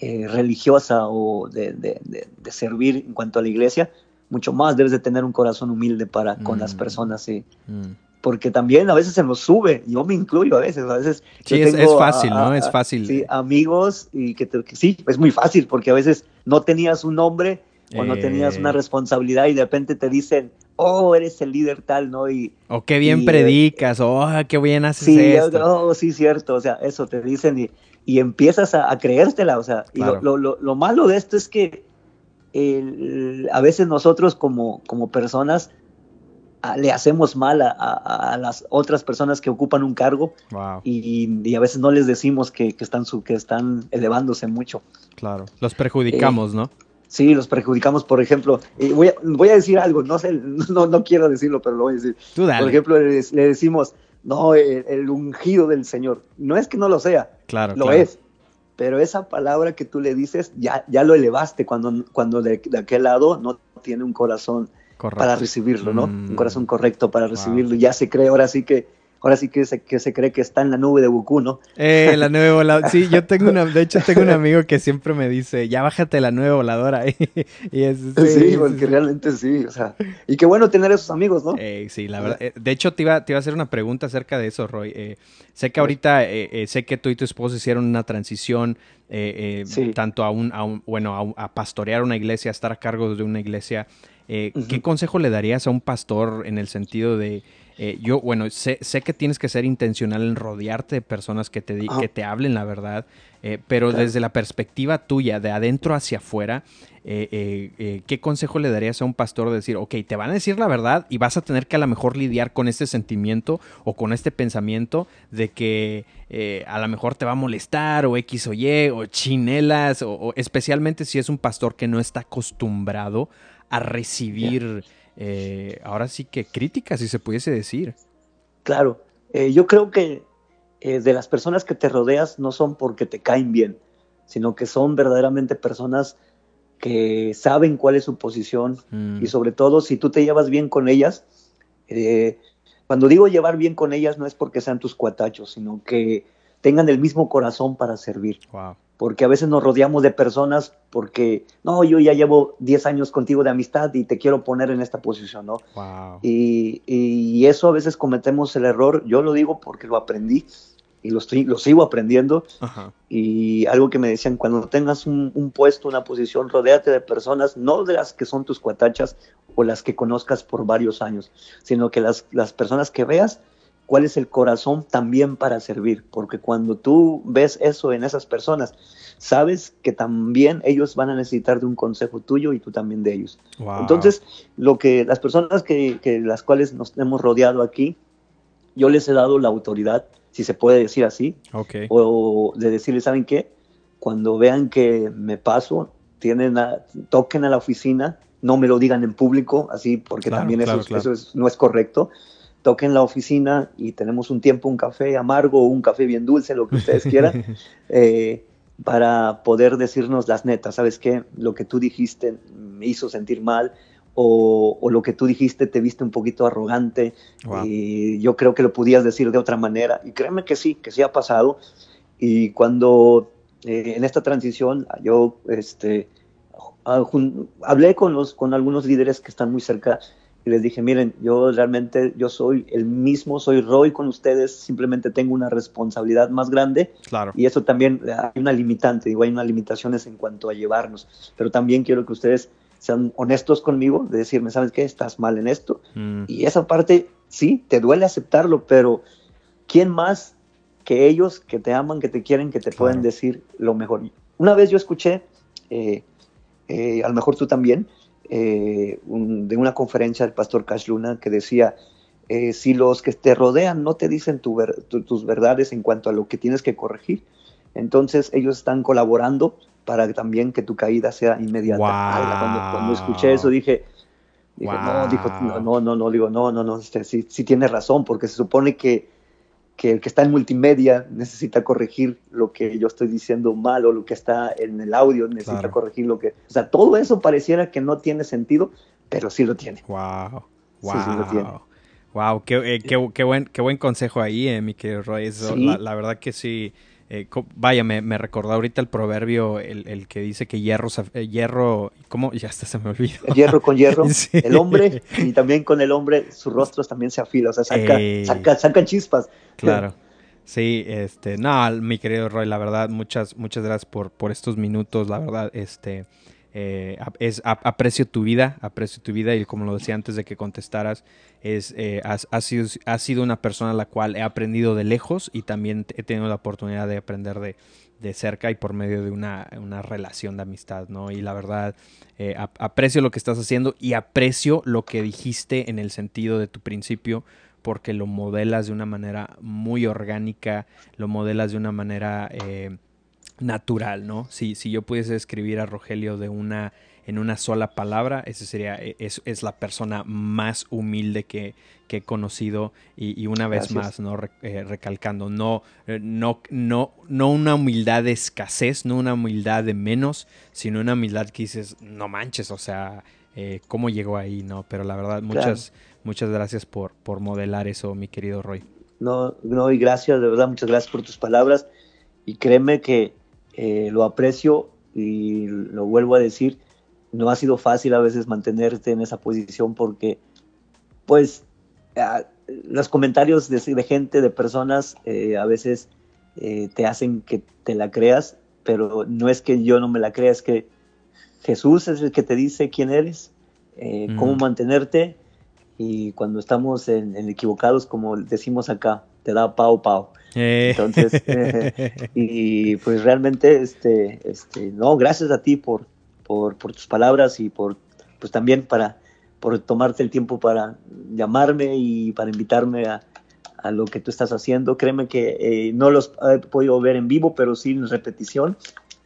eh, religiosa o de, de, de, servir en cuanto a la iglesia, mucho más debes de tener un corazón humilde para con las mm. personas. Sí. Mm porque también a veces se nos sube, yo me incluyo a veces, a veces. Sí, es, fácil, ¿no? Es fácil. Sí, amigos, y que, sí, es muy fácil, porque a veces no tenías un nombre o no tenías una eh. responsabilidad y de repente te dicen, oh, eres el líder tal, ¿no? Y, o qué bien predicas, o oh, qué bien haces sí, esto. Oh, sí, cierto, o sea, eso te dicen y, y empiezas a, creértela, o sea, y lo, lo, lo, malo de esto es que a veces nosotros como, como personas le hacemos mal a, las otras personas que ocupan un cargo y, a veces no les decimos que, están, su, que están elevándose mucho. Claro, los perjudicamos, eh, ¿no? Sí, los perjudicamos, por ejemplo, voy, a, voy a decir algo, no sé, no, no quiero decirlo, pero lo voy a decir. Por ejemplo, le, decimos, no, el, ungido del Señor. No es que no lo sea, claro, lo es. Pero esa palabra que tú le dices, ya, ya lo elevaste cuando, cuando de, aquel lado no tiene un corazón para recibirlo, ¿no? Un mm. corazón correcto para recibirlo. Ya se cree ahora sí que ahora sí que se, que se cree que está en la nube de Goku, ¿no? Eh, la nube voladora. Sí, yo tengo una, de hecho tengo un [LAUGHS] amigo que siempre me dice, ya bájate la nube voladora. [LAUGHS] y es, sí, porque realmente sí, o sea, y qué bueno tener esos amigos, ¿no? Eh, sí, la verdad. Eh, de hecho, te iba, te iba a hacer una pregunta acerca de eso, Roy. Eh, sé que ahorita, sé que tú y tu esposo hicieron una transición tanto a un, a un bueno, a, pastorear una iglesia, a estar a cargo de una iglesia. ¿Qué consejo le darías a un pastor en el sentido de eh, yo, bueno, sé, sé, que tienes que ser intencional en rodearte de personas que te, que te hablen la verdad, eh, pero desde la perspectiva tuya, de adentro hacia afuera, eh, ¿qué consejo le darías a un pastor de decir, ok, te van a decir la verdad y vas a tener que a lo mejor lidiar con este sentimiento o con este pensamiento de que a lo mejor te va a molestar o X o Y o chinelas o, especialmente si es un pastor que no está acostumbrado a recibir... Eh, ahora sí que crítica, si se pudiese decir. Claro, eh, yo creo que eh, de las personas que te rodeas no son porque te caen bien, sino que son verdaderamente personas que saben cuál es su posición y mm. sobre todo si tú te llevas bien con ellas, cuando digo llevar bien con ellas no es porque sean tus cuatachos, sino que tengan el mismo corazón para servir. Porque a veces nos rodeamos de personas porque, no, yo ya llevo 10 años contigo de amistad y te quiero poner en esta posición, ¿no? Y, y, eso a veces cometemos el error, yo lo digo porque lo aprendí y lo, estoy, lo sigo aprendiendo. Y algo que me decían, cuando tengas un, un, puesto, una posición, rodéate de personas, no de las que son tus cuatachas o las que conozcas por varios años, sino que las, las personas que veas cuál es el corazón también para servir, porque cuando tú ves eso en esas personas, sabes que también ellos van a necesitar de un consejo tuyo y tú también de ellos. Entonces, lo que las personas que, las cuales nos hemos rodeado aquí, yo les he dado la autoridad, si se puede decir así, o de decirles, ¿saben qué? Cuando vean que me paso, tienen toquen a la oficina, no me lo digan en público, así, porque también eso, no es correcto toque en la oficina y tenemos un tiempo, un café amargo, un café bien dulce, lo que ustedes quieran, [LAUGHS] eh, para poder decirnos las netas, ¿sabes qué? Lo que tú dijiste me hizo sentir mal o, lo que tú dijiste te viste un poquito arrogante y yo creo que lo podías decir de otra manera. Y créeme que sí, que sí ha pasado. Y cuando eh, en esta transición yo este, hablé con, los, con algunos líderes que están muy cerca y les dije, miren, yo realmente, yo soy el mismo, soy Roy con ustedes, simplemente tengo una responsabilidad más grande. Claro. Y eso también hay una limitante, digo, hay unas limitaciones en cuanto a llevarnos, pero también quiero que ustedes sean honestos conmigo, de decirme, ¿sabes qué? Estás mal en esto. Mm. Y esa parte, sí, te duele aceptarlo, pero ¿quién más que ellos que te aman, que te quieren, que te pueden decir lo mejor? Una vez yo escuché, eh, eh, a lo mejor tú también, eh, de una conferencia del pastor Cash Luna que decía, eh, si los que te rodean no te dicen tus verdades en cuanto a lo que tienes que corregir, entonces ellos están colaborando para también que tu caída sea inmediata. Cuando, escuché eso dije, no, dijo, no, no, no, digo, no, no, no, este, sí, sí tiene razón, porque se supone que que el que está en multimedia necesita corregir lo que yo estoy diciendo mal o lo que está en el audio necesita corregir lo que... O sea, todo eso pareciera que no tiene sentido, pero sí lo tiene. Wow. Wow. Sí, sí lo tiene. Wow, qué, eh, qué, qué, buen, qué buen consejo ahí, eh, mi querido Roy. la, verdad que sí. Eh, vaya, me, me, recordó ahorita el proverbio, el, el que dice que hierro, eh, hierro, ¿cómo? Ya hasta se me olvidó. hierro con hierro, [LAUGHS] el hombre, y también con el hombre, sus rostros también se afilan, o sea, saca, saca, sacan chispas. Claro. Sí, este, no, mi querido Roy, la verdad, muchas, muchas gracias por, por estos minutos, la verdad, este, eh, es, aprecio tu vida, aprecio tu vida y como lo decía antes de que contestaras, es, eh, has, sido, sido, una persona a la cual he aprendido de lejos y también he tenido la oportunidad de aprender de, de cerca y por medio de una, una, relación de amistad, ¿no? Y la verdad, eh, aprecio lo que estás haciendo y aprecio lo que dijiste en el sentido de tu principio porque lo modelas de una manera muy orgánica, lo modelas de una manera natural, ¿no? Si, si yo pudiese escribir a Rogelio de una en una sola palabra, ese sería, e, es, es la persona más humilde que, que he conocido y, una vez más, ¿no? Eh, recalcando, no, eh, no, no, no una humildad de escasez, no una humildad de menos, sino una humildad que dices, no manches, o sea, eh, cómo llegó ahí, ¿no? Pero la verdad, muchas, muchas gracias por, por modelar eso, mi querido Roy. No, no, y gracias, de verdad, muchas gracias por tus palabras. Y créeme que lo aprecio y lo vuelvo a decir, no ha sido fácil a veces mantenerte en esa posición porque, pues, los comentarios de, gente, de personas, eh, a veces eh, te hacen que te la creas, pero no es que yo no me la crea, es que Jesús es el que te dice quién eres, eh, cómo mantenerte, y cuando estamos en, equivocados, como decimos acá, te da pao pao. Entonces, [LAUGHS] [LAUGHS] y pues realmente, este, este, no, gracias a ti por, por, por tus palabras y por, pues también para por tomarte el tiempo para llamarme y para invitarme a, a lo que tú estás haciendo. Créeme que eh, no los he podido ver en vivo, pero sí en repetición,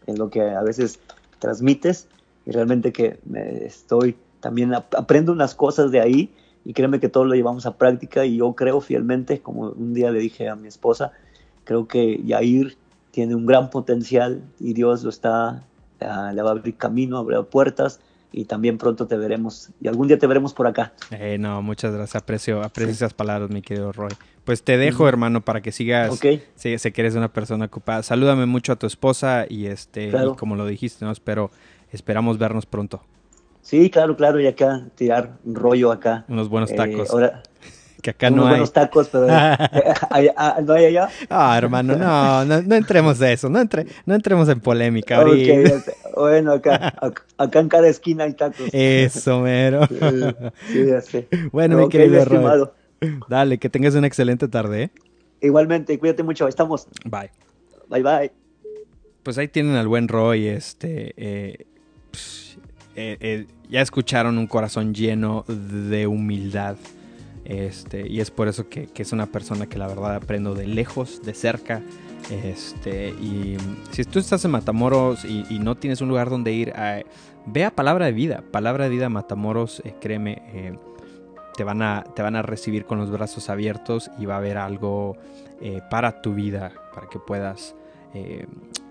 en lo que a veces transmites. Y realmente que me estoy, también aprendo unas cosas de ahí y créeme que todo lo llevamos a práctica y yo creo fielmente, como un día le dije a mi esposa, creo que Yair tiene un gran potencial y Dios lo está, ah, le va a abrir camino, abrir puertas y también pronto te veremos y algún día te veremos por acá. Eh, no, muchas gracias, aprecio, aprecio esas palabras, mi querido Roy. Pues te dejo, hermano, para que sigas, okay. sé, que eres una persona ocupada. Salúdame mucho a tu esposa y este, como lo dijiste, no espero, esperamos vernos pronto. Sí, claro, claro, y acá tirar rollo acá. Unos buenos eh, tacos. ahora, que acá no hay. buenos tacos, pero [LAUGHS] ah, ¿no hay allá? Ah, hermano, no, no, entremos de eso, no, entre, no entremos en polémica. Okay, bueno, acá, acá en cada esquina hay tacos. Eso, mero. Sí, ya sé. Bueno, mi querido Roy. Dale, que tengas una excelente tarde. ¿eh? Igualmente, cuídate mucho, estamos. Bye. Bye, bye. Pues ahí tienen al buen Roy, este... Eh, eh, eh, ya escucharon un corazón lleno de humildad. Este, y es por eso que, es una persona que la verdad aprendo de lejos, de cerca. Este, y si tú estás en Matamoros y, no tienes un lugar donde ir, ve a Palabra de Vida. Palabra de Vida Matamoros, eh, créeme, eh, te, van a, te van a recibir con los brazos abiertos y va a haber algo eh, para tu vida, para que puedas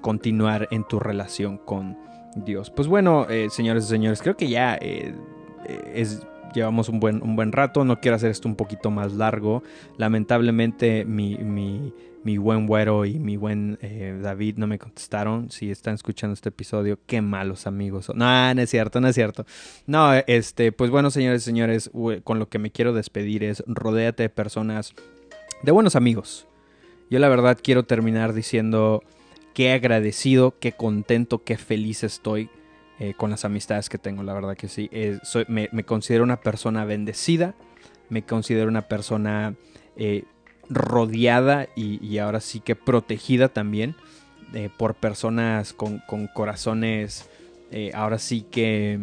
continuar en tu relación con Dios. Pues bueno, señores y señores, creo que ya es llevamos un buen, un buen rato, no quiero hacer esto un poquito más largo. Lamentablemente mi, mi, mi buen güero y mi buen eh, David no me contestaron. Si están escuchando este episodio, qué malos amigos. No, no es cierto, no es cierto. No, este, pues bueno, señores y señores, con lo que me quiero despedir es rodéate de personas, de buenos amigos. Yo la verdad quiero terminar diciendo qué agradecido, qué contento, qué feliz estoy eh, con las amistades que tengo, la verdad que sí. Eh, me, considero una persona bendecida, me considero una persona eh, rodeada y, ahora sí que protegida también por personas con, corazones, ahora sí que,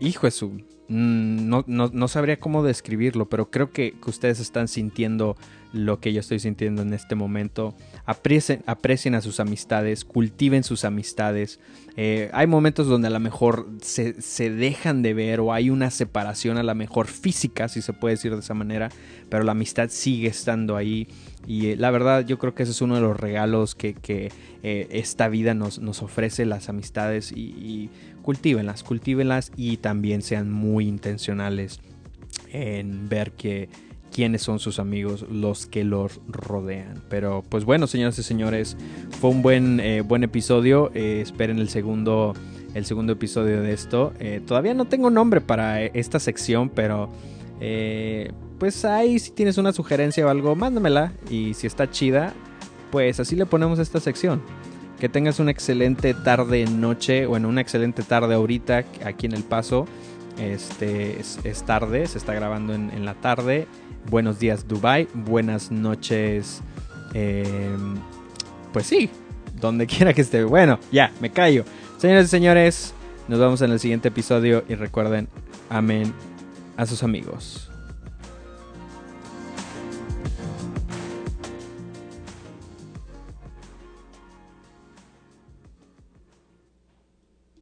hijo su, mm, no, no, sabría cómo describirlo, pero creo que, que ustedes están sintiendo lo que yo estoy sintiendo en este momento. Aprecien, aprecien a sus amistades, cultiven sus amistades. Eh, hay momentos donde a lo mejor se, dejan de ver o hay una separación a lo mejor física, si se puede decir de esa manera, pero la amistad sigue estando ahí. Y eh, la verdad yo creo que ese es uno de los regalos que, eh, esta vida nos, nos, ofrece, las amistades, y cultívenlas, cultívenlas y también sean muy intencionales en ver que quiénes son sus amigos, los que los rodean. Pero pues bueno, señoras y señores, fue un buen, eh, buen episodio. Eh, esperen el segundo, el segundo episodio de esto. Eh, todavía no tengo nombre para esta sección, pero pues ahí si tienes una sugerencia o algo, mándamela. Y si está chida, pues así le ponemos esta sección. Que tengas una excelente tarde, noche, o en una excelente tarde ahorita aquí en El Paso. Este es, tarde, se está grabando en, en la tarde buenos días Dubai, buenas noches, em, pues sí, donde [LAUGHS] quiera que esté. Bueno, ya, me callo. Señores y señores, nos vemos en el siguiente episodio y recuerden, amén a sus amigos.